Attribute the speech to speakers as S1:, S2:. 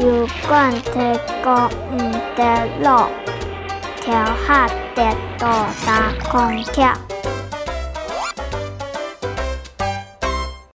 S1: 油管提高唔得咯，条客得多搭空调。